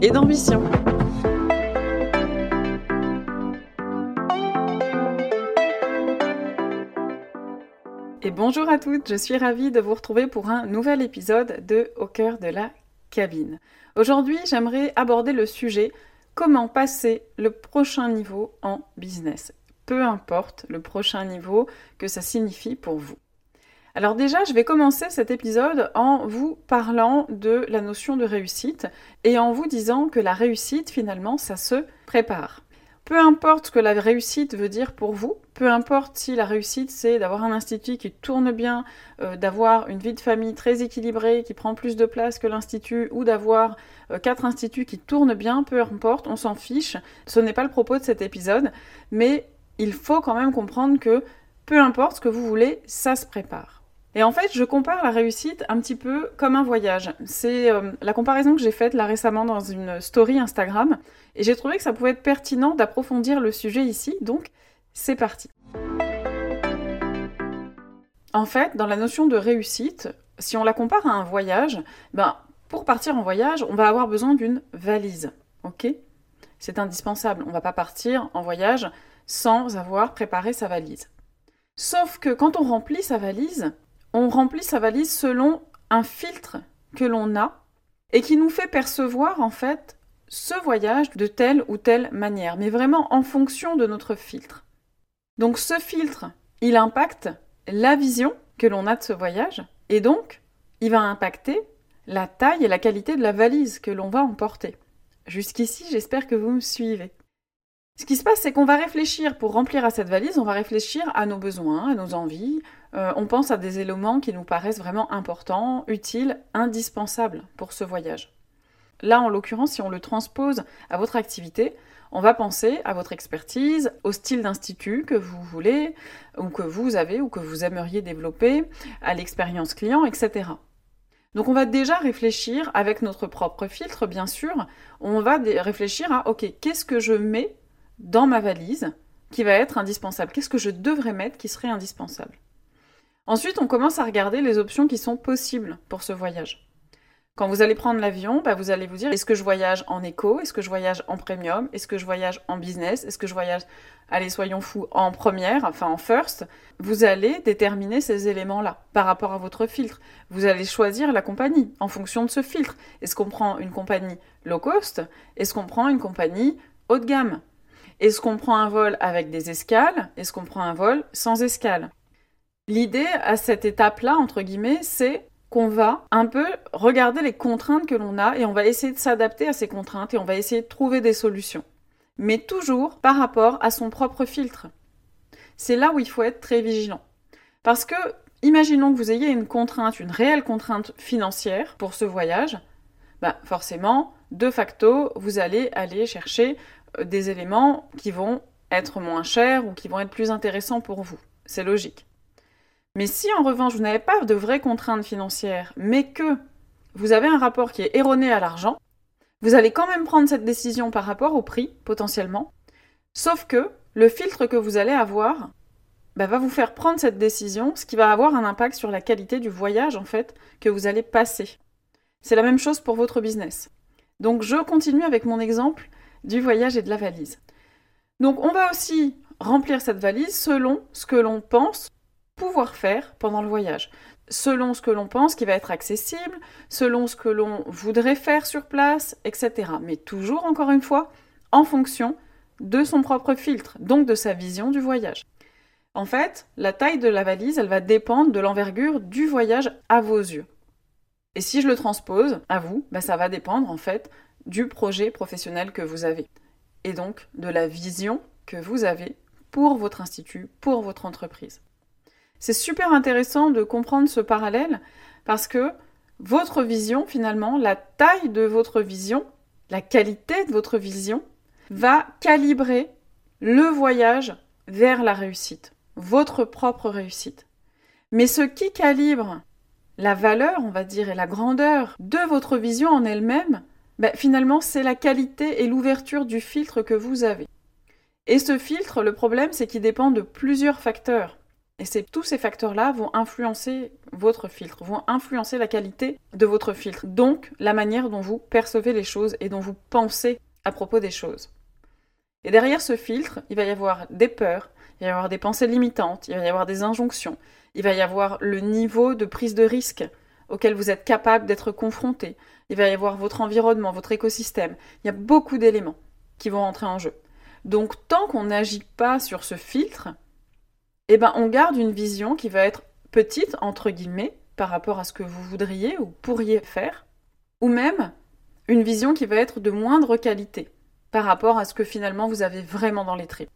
et d'ambition. Et bonjour à toutes, je suis ravie de vous retrouver pour un nouvel épisode de Au cœur de la cabine. Aujourd'hui, j'aimerais aborder le sujet comment passer le prochain niveau en business. Peu importe le prochain niveau que ça signifie pour vous. Alors déjà, je vais commencer cet épisode en vous parlant de la notion de réussite et en vous disant que la réussite, finalement, ça se prépare. Peu importe ce que la réussite veut dire pour vous, peu importe si la réussite c'est d'avoir un institut qui tourne bien, euh, d'avoir une vie de famille très équilibrée, qui prend plus de place que l'institut, ou d'avoir euh, quatre instituts qui tournent bien, peu importe, on s'en fiche. Ce n'est pas le propos de cet épisode, mais il faut quand même comprendre que peu importe ce que vous voulez, ça se prépare. Et en fait, je compare la réussite un petit peu comme un voyage. C'est euh, la comparaison que j'ai faite là récemment dans une story Instagram. Et j'ai trouvé que ça pouvait être pertinent d'approfondir le sujet ici. Donc, c'est parti. En fait, dans la notion de réussite, si on la compare à un voyage, ben, pour partir en voyage, on va avoir besoin d'une valise. Ok? C'est indispensable. On ne va pas partir en voyage sans avoir préparé sa valise. Sauf que quand on remplit sa valise, on remplit sa valise selon un filtre que l'on a et qui nous fait percevoir en fait ce voyage de telle ou telle manière, mais vraiment en fonction de notre filtre. Donc ce filtre, il impacte la vision que l'on a de ce voyage et donc il va impacter la taille et la qualité de la valise que l'on va emporter. Jusqu'ici, j'espère que vous me suivez. Ce qui se passe, c'est qu'on va réfléchir pour remplir à cette valise, on va réfléchir à nos besoins, à nos envies. Euh, on pense à des éléments qui nous paraissent vraiment importants, utiles, indispensables pour ce voyage. Là, en l'occurrence, si on le transpose à votre activité, on va penser à votre expertise, au style d'institut que vous voulez, ou que vous avez, ou que vous aimeriez développer, à l'expérience client, etc. Donc on va déjà réfléchir avec notre propre filtre, bien sûr, on va réfléchir à, ok, qu'est-ce que je mets dans ma valise qui va être indispensable? Qu'est-ce que je devrais mettre qui serait indispensable? Ensuite, on commence à regarder les options qui sont possibles pour ce voyage. Quand vous allez prendre l'avion, bah, vous allez vous dire est-ce que je voyage en éco? Est-ce que je voyage en premium? Est-ce que je voyage en business? Est-ce que je voyage, allez, soyons fous, en première, enfin en first? Vous allez déterminer ces éléments-là par rapport à votre filtre. Vous allez choisir la compagnie en fonction de ce filtre. Est-ce qu'on prend une compagnie low cost? Est-ce qu'on prend une compagnie haut de gamme? Est-ce qu'on prend un vol avec des escales? Est-ce qu'on prend un vol sans escale L'idée à cette étape-là, entre guillemets, c'est qu'on va un peu regarder les contraintes que l'on a et on va essayer de s'adapter à ces contraintes et on va essayer de trouver des solutions. Mais toujours par rapport à son propre filtre. C'est là où il faut être très vigilant. Parce que, imaginons que vous ayez une contrainte, une réelle contrainte financière pour ce voyage, bah forcément, de facto, vous allez aller chercher euh, des éléments qui vont être moins chers ou qui vont être plus intéressants pour vous. C'est logique. Mais si en revanche vous n'avez pas de vraies contraintes financières, mais que vous avez un rapport qui est erroné à l'argent, vous allez quand même prendre cette décision par rapport au prix, potentiellement, sauf que le filtre que vous allez avoir bah, va vous faire prendre cette décision, ce qui va avoir un impact sur la qualité du voyage, en fait, que vous allez passer. C'est la même chose pour votre business. Donc je continue avec mon exemple du voyage et de la valise. Donc on va aussi remplir cette valise selon ce que l'on pense pouvoir faire pendant le voyage, selon ce que l'on pense qui va être accessible, selon ce que l'on voudrait faire sur place, etc. Mais toujours, encore une fois, en fonction de son propre filtre, donc de sa vision du voyage. En fait, la taille de la valise, elle va dépendre de l'envergure du voyage à vos yeux. Et si je le transpose à vous, bah, ça va dépendre en fait du projet professionnel que vous avez et donc de la vision que vous avez pour votre institut, pour votre entreprise. C'est super intéressant de comprendre ce parallèle parce que votre vision, finalement, la taille de votre vision, la qualité de votre vision, va calibrer le voyage vers la réussite, votre propre réussite. Mais ce qui calibre la valeur, on va dire, et la grandeur de votre vision en elle-même, ben, finalement, c'est la qualité et l'ouverture du filtre que vous avez. Et ce filtre, le problème, c'est qu'il dépend de plusieurs facteurs. Et tous ces facteurs-là vont influencer votre filtre, vont influencer la qualité de votre filtre. Donc, la manière dont vous percevez les choses et dont vous pensez à propos des choses. Et derrière ce filtre, il va y avoir des peurs, il va y avoir des pensées limitantes, il va y avoir des injonctions, il va y avoir le niveau de prise de risque auquel vous êtes capable d'être confronté, il va y avoir votre environnement, votre écosystème. Il y a beaucoup d'éléments qui vont rentrer en jeu. Donc tant qu'on n'agit pas sur ce filtre, eh ben on garde une vision qui va être petite entre guillemets par rapport à ce que vous voudriez ou pourriez faire, ou même une vision qui va être de moindre qualité par rapport à ce que finalement vous avez vraiment dans les tripes.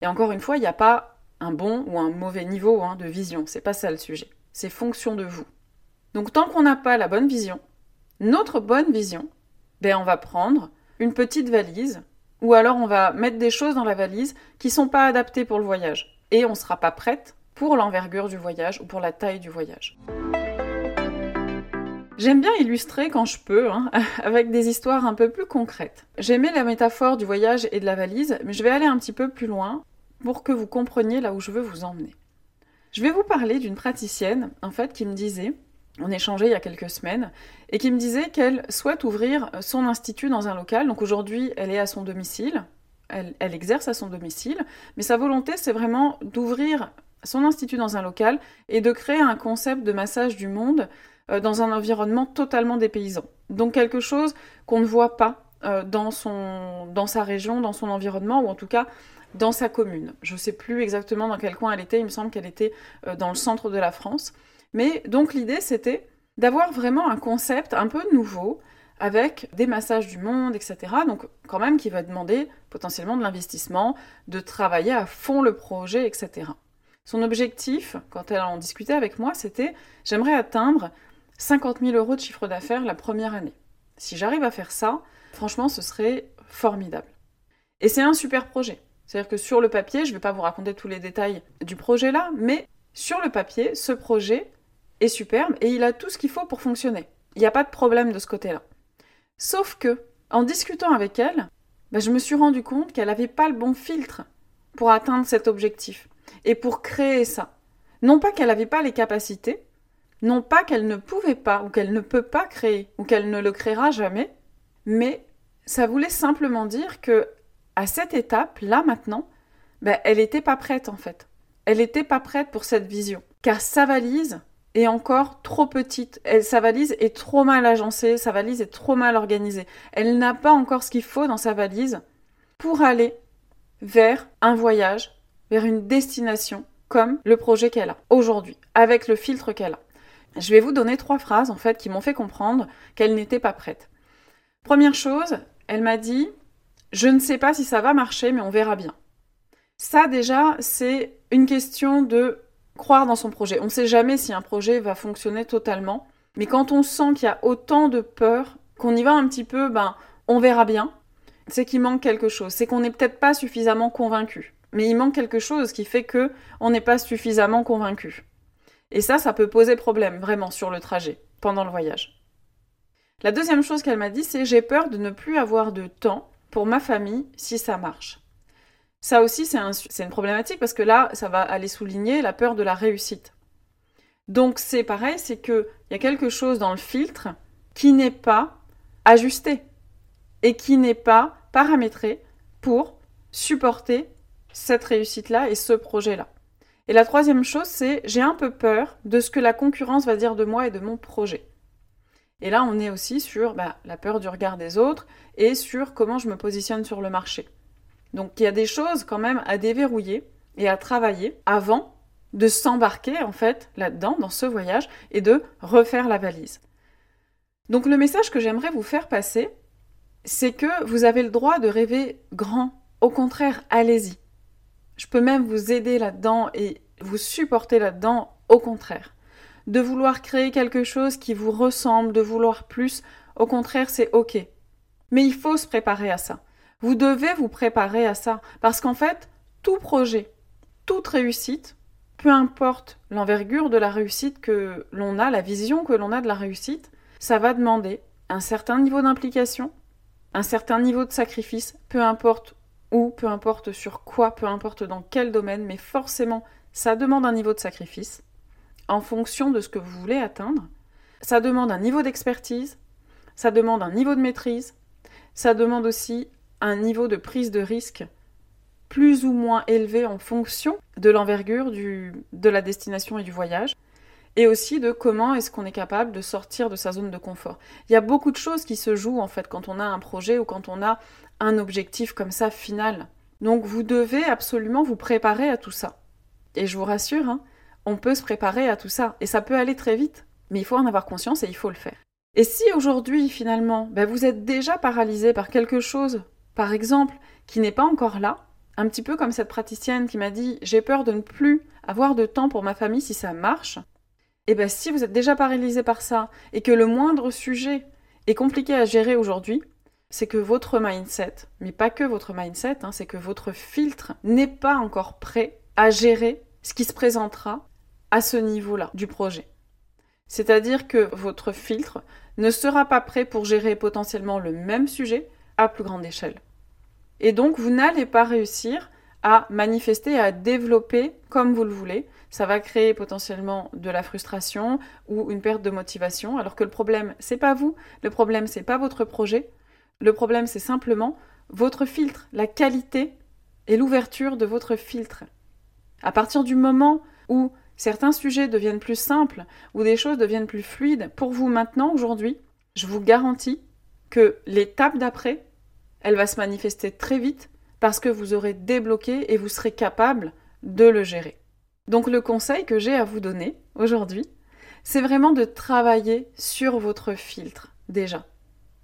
Et encore une fois, il n'y a pas un bon ou un mauvais niveau hein, de vision, c'est pas ça le sujet. C'est fonction de vous. Donc tant qu'on n'a pas la bonne vision, notre bonne vision, ben on va prendre une petite valise, ou alors on va mettre des choses dans la valise qui sont pas adaptées pour le voyage, et on ne sera pas prête pour l'envergure du voyage ou pour la taille du voyage. J'aime bien illustrer quand je peux, hein, avec des histoires un peu plus concrètes. J'aimais la métaphore du voyage et de la valise, mais je vais aller un petit peu plus loin pour que vous compreniez là où je veux vous emmener. Je vais vous parler d'une praticienne, en fait, qui me disait, on échangeait il y a quelques semaines, et qui me disait qu'elle souhaite ouvrir son institut dans un local. Donc aujourd'hui, elle est à son domicile, elle, exerce à son domicile, mais sa volonté, c'est vraiment d'ouvrir son institut dans un local et de créer un concept de massage du monde euh, dans un environnement totalement dépaysant. Donc quelque chose qu'on ne voit pas euh, dans, son, dans sa région, dans son environnement, ou en tout cas dans sa commune. Je ne sais plus exactement dans quel coin elle était, il me semble qu'elle était euh, dans le centre de la France. Mais donc l'idée c'était d'avoir vraiment un concept un peu nouveau, avec des massages du monde, etc. Donc quand même qui va demander potentiellement de l'investissement, de travailler à fond le projet, etc. Son objectif, quand elle en discutait avec moi, c'était j'aimerais atteindre 50 000 euros de chiffre d'affaires la première année. Si j'arrive à faire ça, franchement, ce serait formidable. Et c'est un super projet. C'est-à-dire que sur le papier, je ne vais pas vous raconter tous les détails du projet là, mais sur le papier, ce projet est superbe et il a tout ce qu'il faut pour fonctionner. Il n'y a pas de problème de ce côté-là. Sauf que, en discutant avec elle, bah, je me suis rendu compte qu'elle n'avait pas le bon filtre pour atteindre cet objectif et pour créer ça. Non pas qu'elle n'avait pas les capacités, non pas qu'elle ne pouvait pas ou qu'elle ne peut pas créer ou qu'elle ne le créera jamais, mais ça voulait simplement dire que à cette étape, là maintenant, ben, elle n'était pas prête en fait. Elle n'était pas prête pour cette vision. Car sa valise est encore trop petite. Elle, sa valise est trop mal agencée, sa valise est trop mal organisée. Elle n'a pas encore ce qu'il faut dans sa valise pour aller vers un voyage, vers une destination comme le projet qu'elle a aujourd'hui, avec le filtre qu'elle a. Je vais vous donner trois phrases en fait qui m'ont fait comprendre qu'elle n'était pas prête. Première chose, elle m'a dit Je ne sais pas si ça va marcher, mais on verra bien. Ça déjà, c'est une question de croire dans son projet. On ne sait jamais si un projet va fonctionner totalement, mais quand on sent qu'il y a autant de peur, qu'on y va un petit peu, ben on verra bien, c'est qu'il manque quelque chose. C'est qu'on n'est peut-être pas suffisamment convaincu. Mais il manque quelque chose qui fait que on n'est pas suffisamment convaincu. Et ça, ça peut poser problème, vraiment, sur le trajet, pendant le voyage. La deuxième chose qu'elle m'a dit, c'est j'ai peur de ne plus avoir de temps pour ma famille si ça marche. Ça aussi, c'est une problématique parce que là, ça va aller souligner la peur de la réussite. Donc c'est pareil, c'est qu'il y a quelque chose dans le filtre qui n'est pas ajusté et qui n'est pas paramétré pour supporter cette réussite-là et ce projet-là. Et la troisième chose, c'est j'ai un peu peur de ce que la concurrence va dire de moi et de mon projet. Et là, on est aussi sur bah, la peur du regard des autres et sur comment je me positionne sur le marché. Donc il y a des choses quand même à déverrouiller et à travailler avant de s'embarquer en fait là-dedans, dans ce voyage, et de refaire la valise. Donc le message que j'aimerais vous faire passer, c'est que vous avez le droit de rêver grand. Au contraire, allez-y. Je peux même vous aider là-dedans et vous supporter là-dedans, au contraire. De vouloir créer quelque chose qui vous ressemble, de vouloir plus, au contraire, c'est OK. Mais il faut se préparer à ça. Vous devez vous préparer à ça. Parce qu'en fait, tout projet, toute réussite, peu importe l'envergure de la réussite que l'on a, la vision que l'on a de la réussite, ça va demander un certain niveau d'implication, un certain niveau de sacrifice, peu importe où, peu importe sur quoi, peu importe dans quel domaine, mais forcément, ça demande un niveau de sacrifice en fonction de ce que vous voulez atteindre. Ça demande un niveau d'expertise, ça demande un niveau de maîtrise, ça demande aussi un niveau de prise de risque plus ou moins élevé en fonction de l'envergure de la destination et du voyage, et aussi de comment est-ce qu'on est capable de sortir de sa zone de confort. Il y a beaucoup de choses qui se jouent en fait quand on a un projet ou quand on a un objectif comme ça final. Donc vous devez absolument vous préparer à tout ça. Et je vous rassure, hein, on peut se préparer à tout ça, et ça peut aller très vite, mais il faut en avoir conscience et il faut le faire. Et si aujourd'hui, finalement, ben, vous êtes déjà paralysé par quelque chose, par exemple, qui n'est pas encore là, un petit peu comme cette praticienne qui m'a dit j'ai peur de ne plus avoir de temps pour ma famille si ça marche. Et eh bien si vous êtes déjà paralysé par ça et que le moindre sujet est compliqué à gérer aujourd'hui, c'est que votre mindset, mais pas que votre mindset, hein, c'est que votre filtre n'est pas encore prêt à gérer ce qui se présentera à ce niveau-là du projet. C'est-à-dire que votre filtre ne sera pas prêt pour gérer potentiellement le même sujet à plus grande échelle. Et donc, vous n'allez pas réussir à manifester, à développer comme vous le voulez. Ça va créer potentiellement de la frustration ou une perte de motivation, alors que le problème, c'est pas vous, le problème, c'est pas votre projet. Le problème, c'est simplement votre filtre, la qualité et l'ouverture de votre filtre. À partir du moment où certains sujets deviennent plus simples, où des choses deviennent plus fluides, pour vous maintenant, aujourd'hui, je vous garantis que l'étape d'après, elle va se manifester très vite parce que vous aurez débloqué et vous serez capable de le gérer. Donc le conseil que j'ai à vous donner aujourd'hui, c'est vraiment de travailler sur votre filtre déjà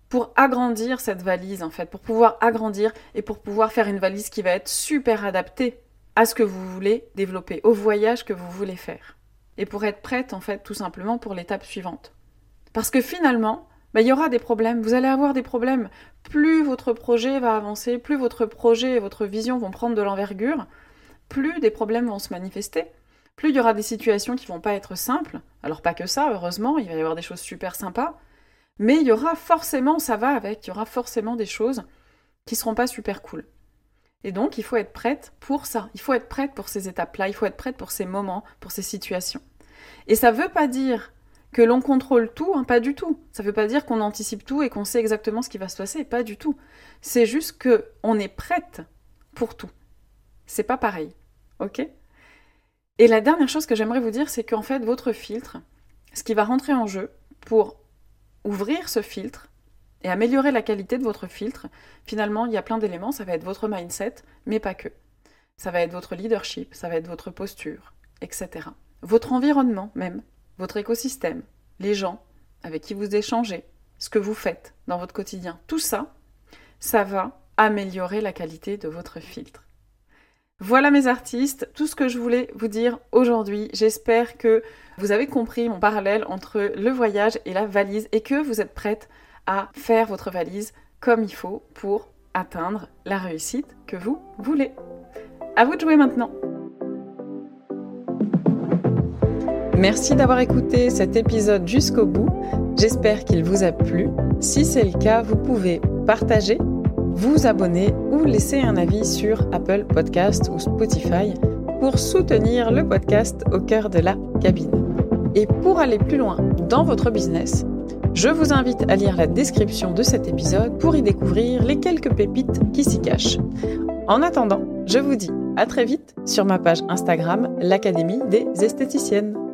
pour agrandir cette valise en fait, pour pouvoir agrandir et pour pouvoir faire une valise qui va être super adaptée à ce que vous voulez développer, au voyage que vous voulez faire. Et pour être prête en fait tout simplement pour l'étape suivante. Parce que finalement, bah, il y aura des problèmes, vous allez avoir des problèmes. Plus votre projet va avancer, plus votre projet et votre vision vont prendre de l'envergure, plus des problèmes vont se manifester, plus il y aura des situations qui vont pas être simples. Alors pas que ça, heureusement, il va y avoir des choses super sympas, mais il y aura forcément, ça va avec, il y aura forcément des choses qui seront pas super cool. Et donc, il faut être prête pour ça. Il faut être prête pour ces étapes-là. Il faut être prête pour ces moments, pour ces situations. Et ça ne veut pas dire que l'on contrôle tout, hein, pas du tout. Ça ne veut pas dire qu'on anticipe tout et qu'on sait exactement ce qui va se passer, pas du tout. C'est juste que on est prête pour tout. C'est pas pareil, ok? Et la dernière chose que j'aimerais vous dire, c'est qu'en fait, votre filtre, ce qui va rentrer en jeu pour ouvrir ce filtre et améliorer la qualité de votre filtre, finalement, il y a plein d'éléments. Ça va être votre mindset, mais pas que. Ça va être votre leadership, ça va être votre posture, etc. Votre environnement même votre écosystème, les gens avec qui vous échangez, ce que vous faites dans votre quotidien, tout ça, ça va améliorer la qualité de votre filtre. Voilà mes artistes, tout ce que je voulais vous dire aujourd'hui. J'espère que vous avez compris mon parallèle entre le voyage et la valise et que vous êtes prête à faire votre valise comme il faut pour atteindre la réussite que vous voulez. À vous de jouer maintenant. Merci d'avoir écouté cet épisode jusqu'au bout. J'espère qu'il vous a plu. Si c'est le cas, vous pouvez partager, vous abonner ou laisser un avis sur Apple Podcast ou Spotify pour soutenir le podcast au cœur de la cabine. Et pour aller plus loin dans votre business, je vous invite à lire la description de cet épisode pour y découvrir les quelques pépites qui s'y cachent. En attendant, je vous dis à très vite sur ma page Instagram, l'Académie des esthéticiennes.